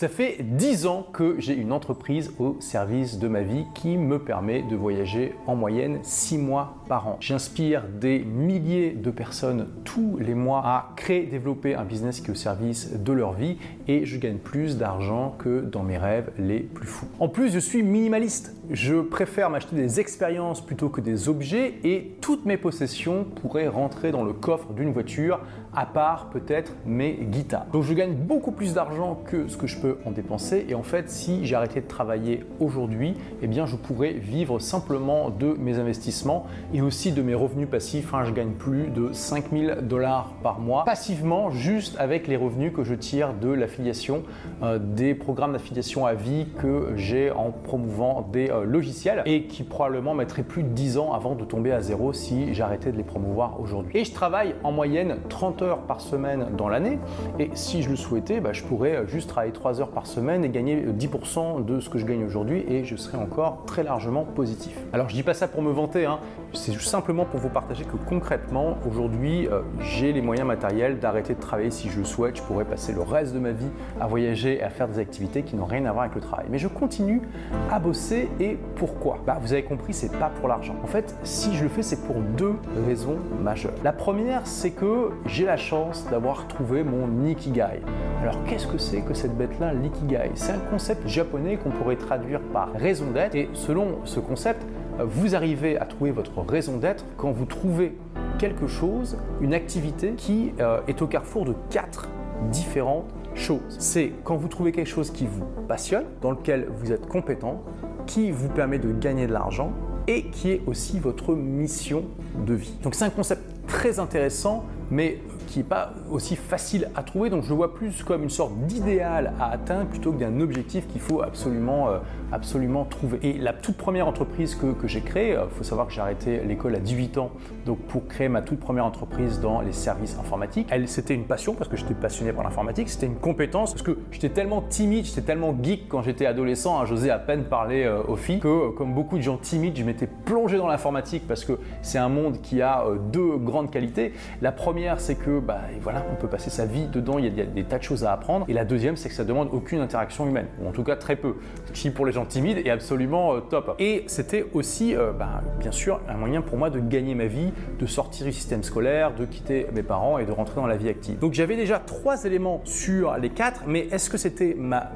Ça fait 10 ans que j'ai une entreprise au service de ma vie qui me permet de voyager en moyenne 6 mois par an. J'inspire des milliers de personnes tous les mois à créer, développer un business qui est au service de leur vie et je gagne plus d'argent que dans mes rêves les plus fous. En plus, je suis minimaliste. Je préfère m'acheter des expériences plutôt que des objets et toutes mes possessions pourraient rentrer dans le coffre d'une voiture à part peut-être mes guitares. Donc je gagne beaucoup plus d'argent que ce que je peux en dépenser. Et en fait, si arrêté de travailler aujourd'hui, eh bien, je pourrais vivre simplement de mes investissements et aussi de mes revenus passifs. Hein, je gagne plus de 5000 dollars par mois passivement, juste avec les revenus que je tire de l'affiliation, euh, des programmes d'affiliation à vie que j'ai en promouvant des euh, logiciels et qui probablement mettraient plus de 10 ans avant de tomber à zéro si j'arrêtais de les promouvoir aujourd'hui. Et je travaille en moyenne 30 heures par semaine dans l'année et si je le souhaitais, bah, je pourrais euh, juste travailler 3 heures par semaine et gagner 10% de ce que je gagne aujourd'hui et je serai encore très largement positif. Alors je dis pas ça pour me vanter, hein. c'est simplement pour vous partager que concrètement aujourd'hui euh, j'ai les moyens matériels d'arrêter de travailler si je le souhaite. Je pourrais passer le reste de ma vie à voyager et à faire des activités qui n'ont rien à voir avec le travail. Mais je continue à bosser et pourquoi? Bah, Vous avez compris, c'est pas pour l'argent. En fait, si je le fais, c'est pour deux raisons majeures. La première, c'est que j'ai la chance d'avoir trouvé mon Ikigai. Alors qu'est-ce que c'est que cette bête-là, l'ikigai? C'est un concept japonais qu'on pourrait traduire par raison d'être. Et selon ce concept, vous arrivez à trouver votre raison d'être quand vous trouvez quelque chose, une activité qui euh, est au carrefour de quatre différentes choses. C'est quand vous trouvez quelque chose qui vous passionne, dans lequel vous êtes compétent, qui vous permet de gagner de l'argent et qui est aussi votre mission de vie. Donc c'est un concept très intéressant, mais qui n'est pas aussi facile à trouver. Donc je le vois plus comme une sorte d'idéal à atteindre plutôt que d'un objectif qu'il faut absolument, euh, absolument trouver. Et la toute première entreprise que, que j'ai créée, il euh, faut savoir que j'ai arrêté l'école à 18 ans donc pour créer ma toute première entreprise dans les services informatiques. Elle, c'était une passion parce que j'étais passionné par l'informatique, c'était une compétence parce que j'étais tellement timide, j'étais tellement geek quand j'étais adolescent, hein, j'osais à peine parler euh, aux filles que comme beaucoup de gens timides, je m'étais plongé dans l'informatique parce que c'est un monde qui a deux grandes qualités. La première, c'est que bah, voilà, on peut passer sa vie dedans, il y, a, des tas de choses à apprendre. Et la deuxième, c'est que ça demande aucune interaction humaine, ou en tout cas très peu, ce qui pour les gens timides est absolument euh, top. Et c'était aussi, euh, bah, bien sûr, un moyen pour moi de gagner ma vie, de sortir du système scolaire, de quitter mes parents et de rentrer dans la vie active. Donc j'avais déjà trois éléments sur les quatre, mais est-ce que c'était ma,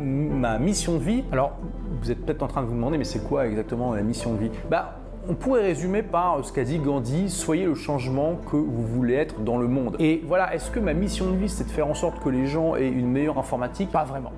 mission de vie? Alors, vous êtes peut-être en train de vous demander, mais c'est quoi exactement la mission de vie? Bah, on pourrait résumer par ce qu'a dit Gandhi, soyez le changement que vous voulez être dans le monde. Et voilà, est-ce que ma mission de vie, c'est de faire en sorte que les gens aient une meilleure informatique? Pas vraiment.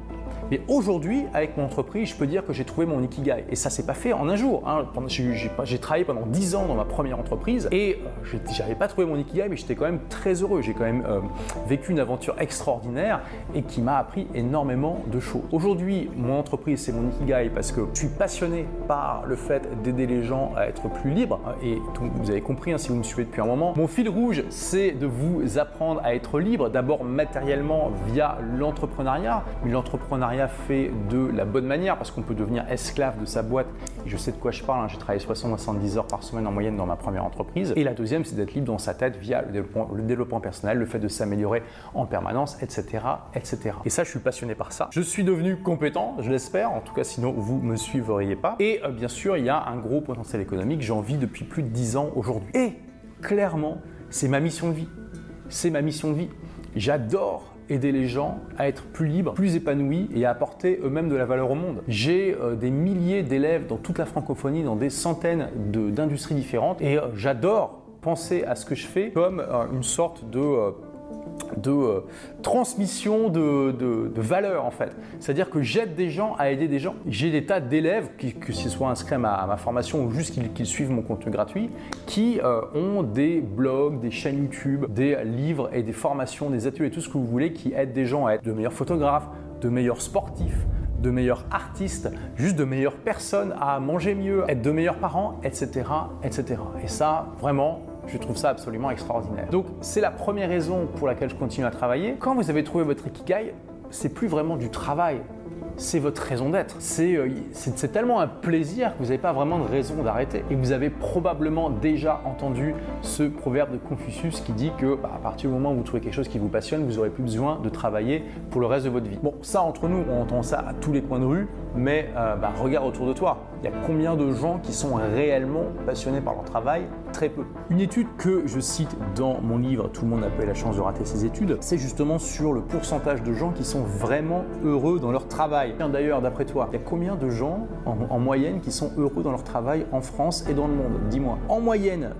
Mais aujourd'hui, avec mon entreprise, je peux dire que j'ai trouvé mon ikigai. Et ça s'est pas fait en un jour. Hein. J'ai travaillé pendant 10 ans dans ma première entreprise et euh, j'avais pas trouvé mon ikigai, mais j'étais quand même très heureux. J'ai quand même euh, vécu une aventure extraordinaire et qui m'a appris énormément de choses. Aujourd'hui, mon entreprise, c'est mon ikigai parce que je suis passionné par le fait d'aider les gens à être plus libres. Et vous avez compris, hein, si vous me suivez depuis un moment, mon fil rouge, c'est de vous apprendre à être libre, d'abord matériellement via l'entrepreneuriat, mais l'entrepreneuriat fait de la bonne manière parce qu'on peut devenir esclave de sa boîte. Et je sais de quoi je parle, hein. j'ai travaillé 60-70 heures par semaine en moyenne dans ma première entreprise. Et la deuxième, c'est d'être libre dans sa tête via le développement, personnel, le fait de s'améliorer en permanence, etc., etc. Et ça, je suis passionné par ça. Je suis devenu compétent, je l'espère, en tout cas, sinon vous me suivriez pas. Et euh, bien sûr, il y a un gros potentiel économique, j'en vis depuis plus de 10 ans aujourd'hui. Et clairement, c'est ma mission de vie. C'est ma mission de vie. J'adore aider les gens à être plus libres, plus épanouis et à apporter eux-mêmes de la valeur au monde. J'ai euh, des milliers d'élèves dans toute la francophonie, dans des centaines d'industries différentes et euh, j'adore penser à ce que je fais comme euh, une sorte de de euh, transmission de, de, en fait. C'est-à-dire que j'aide des gens à aider des gens. J'ai des tas d'élèves, que ce soit inscrits à ma, formation ou juste qu'ils suivent mon contenu gratuit, qui euh, ont des blogs, des chaînes YouTube, des livres et des formations, des ateliers, tout ce que vous voulez, qui aident des gens à être de meilleurs photographes, de meilleurs sportifs, de meilleurs artistes, juste de meilleures personnes, à manger mieux, être de meilleurs parents, etc. etc. Et ça, vraiment, je trouve ça absolument extraordinaire. Donc c'est la première raison pour laquelle je continue à travailler. Quand vous avez trouvé votre ikigai, c'est plus vraiment du travail c'est votre raison d'être. Euh, c'est tellement un plaisir que vous n'avez pas vraiment de raison d'arrêter. Et vous avez probablement déjà entendu ce proverbe de Confucius qui dit que bah, à partir du moment où vous trouvez quelque chose qui vous passionne, vous n'aurez plus besoin de travailler pour le reste de votre vie. Bon, ça entre nous, on entend ça à tous les coins de rue, mais euh, bah, regarde autour de toi. Il y a combien de gens qui sont réellement passionnés par leur travail Très peu. Une étude que je cite dans mon livre Tout le monde n'a pas eu la chance de rater ses études, c'est justement sur le pourcentage de gens qui sont vraiment heureux dans leur travail. D'ailleurs, d'après toi, il y a combien de gens en, moyenne qui sont heureux dans leur travail en France et dans le monde? Dis-moi. En moyenne,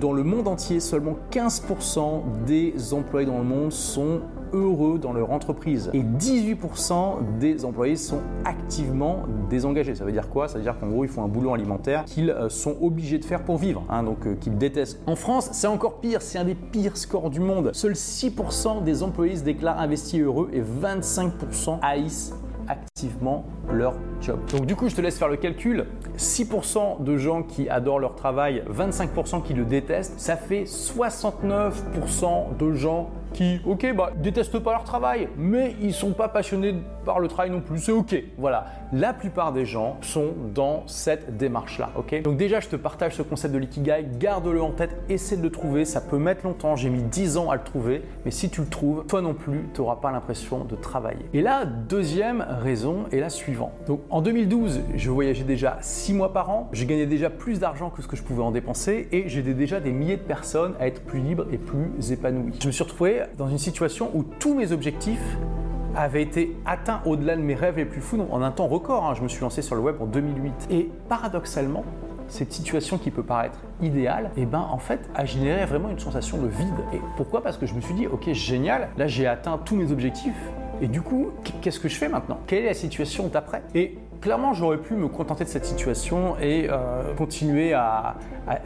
dans le monde entier, seulement 15% des employés dans le monde sont heureux dans leur entreprise. Et 18% des employés sont activement désengagés. Ça veut dire quoi? Ça veut dire qu'en gros, ils font un boulot alimentaire qu'ils euh, sont obligés de faire pour vivre, hein, donc euh, qu'ils détestent. En France, c'est encore pire, c'est un des pires scores du monde. Seuls 6% des employés se déclarent investis heureux et 25% haïssent activement leur job. Donc du coup, je te laisse faire le calcul. 6% de gens qui adorent leur travail, 25% qui le détestent, ça fait 69% de gens qui, ok, bah, détestent pas leur travail, mais ils sont pas passionnés par le travail non plus. C'est ok. Voilà. La plupart des gens sont dans cette démarche-là. Ok? Donc déjà, je te partage ce concept de l'ikigai. Garde-le en tête. Essaie de le trouver. Ça peut mettre longtemps. J'ai mis 10 ans à le trouver, mais si tu le trouves, toi non plus, tu n'auras pas l'impression de travailler. Et la deuxième raison est la suivante. Donc en 2012, je voyageais déjà 6 mois par an. Je gagnais déjà plus d'argent que ce que je pouvais en dépenser et j'aidais déjà des milliers de personnes à être plus libres et plus épanouies. Je me suis retrouvé dans une situation où tous mes objectifs avaient été atteints au-delà de mes rêves les plus fous en un temps record. Hein. Je me suis lancé sur le web en 2008. Et paradoxalement, cette situation qui peut paraître idéale, et eh ben en fait a généré vraiment une sensation de vide. Et pourquoi? Parce que je me suis dit, ok, génial, là j'ai atteint tous mes objectifs. Et du coup, qu'est-ce que je fais maintenant? Quelle est la situation d'après? Et clairement, j'aurais pu me contenter de cette situation et euh, continuer à,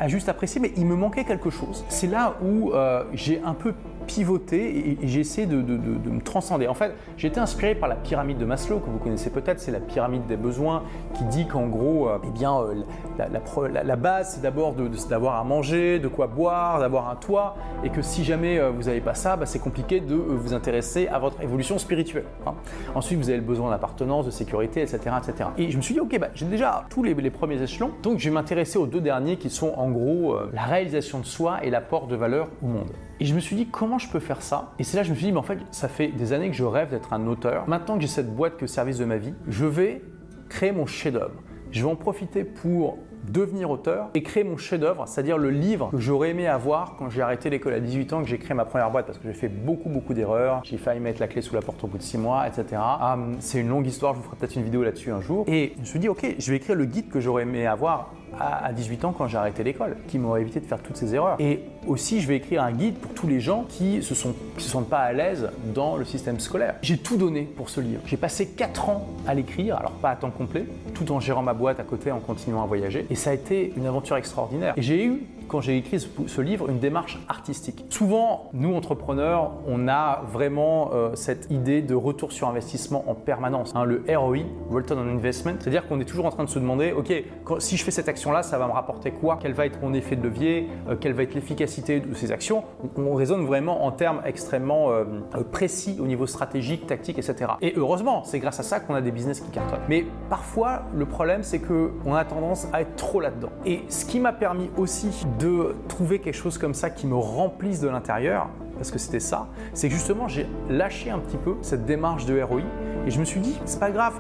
juste apprécier, mais il me manquait quelque chose. C'est là où euh, j'ai un peu pivoter et, j'ai essayé de, me transcender. En fait, j'ai été inspiré par la pyramide de Maslow, que vous connaissez peut-être, c'est la pyramide des besoins qui dit qu'en gros, euh, eh bien, euh, la, base, c'est d'abord d'avoir à manger, de quoi boire, d'avoir un toit, et que si jamais euh, vous n'avez pas ça, bah, c'est compliqué de vous intéresser à votre évolution spirituelle. Hein. Ensuite, vous avez le besoin d'appartenance, de sécurité, etc., etc. Et je me suis dit, ok, bah, j'ai déjà tous les, premiers échelons, donc je vais m'intéresser aux deux derniers qui sont en gros la réalisation de soi et l'apport de valeur au monde. Et je me suis dit comment je peux faire ça? Et c'est là que je me suis dit, mais en fait, ça fait des années que je rêve d'être un auteur. Maintenant que j'ai cette boîte que service de ma vie, je vais créer mon chef-d'œuvre. Je vais en profiter pour devenir auteur et créer mon chef-d'œuvre, c'est-à-dire le livre que j'aurais aimé avoir quand j'ai arrêté l'école à 18 ans, que j'ai créé ma première boîte parce que j'ai fait beaucoup beaucoup d'erreurs, j'ai failli mettre la clé sous la porte au bout de 6 mois, etc. Hum, c'est une longue histoire, je vous ferai peut-être une vidéo là-dessus un jour. Et je me suis dit, ok, je vais écrire le guide que j'aurais aimé avoir à 18 ans quand j'ai arrêté l'école, qui m'aurait évité de faire toutes ces erreurs. Et aussi, je vais écrire un guide pour tous les gens qui se sont, se sentent pas à l'aise dans le système scolaire. J'ai tout donné pour ce livre. J'ai passé 4 ans à l'écrire, alors pas à temps complet, tout en gérant ma boîte à côté, en continuant à voyager. Et ça a été une aventure extraordinaire. Et j'ai eu quand j'ai écrit ce, livre, une démarche artistique. Souvent, nous, entrepreneurs, on a vraiment euh, cette idée de retour sur investissement en permanence. Hein, le ROI, Return on Investment, c'est-à-dire qu'on est toujours en train de se demander, OK, si je fais cette action-là, ça va me rapporter quoi? Quel va être mon effet de levier? Euh, Quelle va être l'efficacité de ces actions? On, raisonne vraiment en termes extrêmement euh, précis au niveau stratégique, tactique, etc. Et heureusement, c'est grâce à ça qu'on a des business qui cartonnent. Mais parfois, le problème, c'est qu'on a tendance à être trop là-dedans. Et ce qui m'a permis aussi de trouver quelque chose comme ça qui me remplisse de l'intérieur, parce que c'était ça, c'est que justement j'ai lâché un petit peu cette démarche de ROI et je me suis dit, c'est pas grave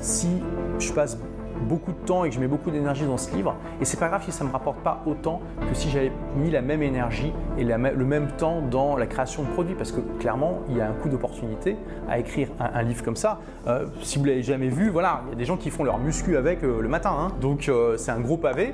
si je passe beaucoup de temps et que je mets beaucoup d'énergie dans ce livre. Et c'est pas grave si ça ne me rapporte pas autant que si j'avais mis la même énergie et le même temps dans la création de produits. Parce que clairement, il y a un coup d'opportunité à écrire un, livre comme ça. Euh, si vous l'avez jamais vu, voilà, il y a des gens qui font leur muscu avec euh, le matin. Hein. Donc euh, c'est un gros pavé.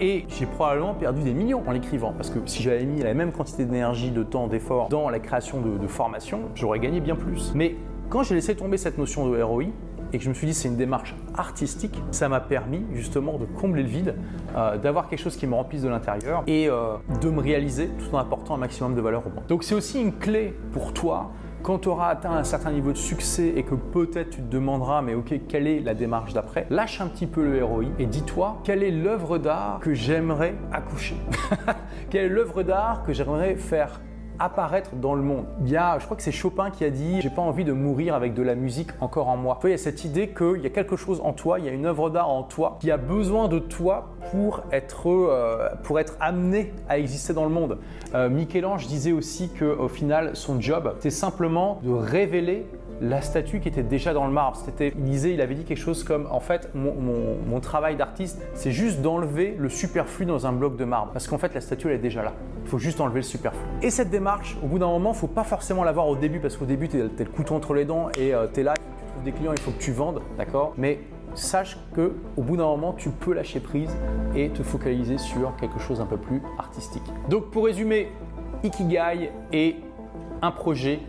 et j'ai probablement perdu des millions en l'écrivant. Parce que si j'avais mis la même quantité d'énergie, de temps, d'effort dans la création de, de formation, j'aurais gagné bien plus. Mais quand j'ai laissé tomber cette notion de ROI, et que je me suis dit c'est une démarche artistique, ça m'a permis justement de combler le vide, euh, d'avoir quelque chose qui me remplisse de l'intérieur et euh, de me réaliser tout en apportant un maximum de valeur au monde. Donc c'est aussi une clé pour toi. Quand tu auras atteint un certain niveau de succès et que peut-être tu te demanderas, mais ok, quelle est la démarche d'après? Lâche un petit peu le ROI et dis-toi, quelle est l'œuvre d'art que j'aimerais accoucher? Quelle est l'œuvre d'art que j'aimerais faire apparaître dans le monde. Il y a, je crois que c'est Chopin qui a dit J'ai pas envie de mourir avec de la musique encore en moi. il y a cette idée qu'il y a quelque chose en toi, il y a une œuvre d'art en toi qui a besoin de toi pour être, euh, pour être amené à exister dans le monde. Euh, Michel-Ange disait aussi qu'au final, son job, c'est simplement de révéler la statue qui était déjà dans le marbre. C'était, il disait, il avait dit quelque chose comme en fait, mon, travail d'artiste, c'est juste d'enlever le superflu dans un bloc de marbre. Parce qu'en fait, la statue, elle est déjà là. Il faut juste enlever le superflu. Et cette démarche, au bout d'un moment, il faut pas forcément l'avoir au début, parce qu'au début, tu as, le couteau entre les dents et euh, tu es là, tu trouves des clients, il faut que tu vendes, d'accord? Mais sache que au bout d'un moment, tu peux lâcher prise et te focaliser sur quelque chose un peu plus artistique. Donc, pour résumer, Ikigai est un projet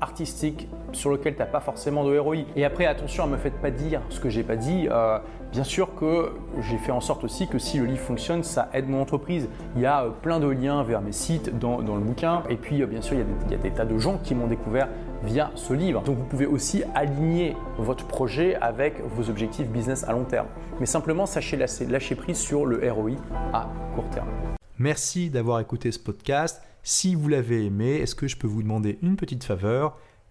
artistique sur lequel tu n'as pas forcément de ROI. Et après, attention, ne me faites pas dire ce que j'ai pas dit. Euh, bien sûr que j'ai fait en sorte aussi que si le livre fonctionne, ça aide mon entreprise. Il y a euh, plein de liens vers mes sites dans, le bouquin. Et puis, euh, bien sûr, il y, a des, il y, a des, tas de gens qui m'ont découvert via ce livre. Donc, vous pouvez aussi aligner votre projet avec vos objectifs business à long terme. Mais simplement, sachez lâcher prise sur le ROI à court terme. Merci d'avoir écouté ce podcast. Si vous l'avez aimé, est-ce que je peux vous demander une petite faveur?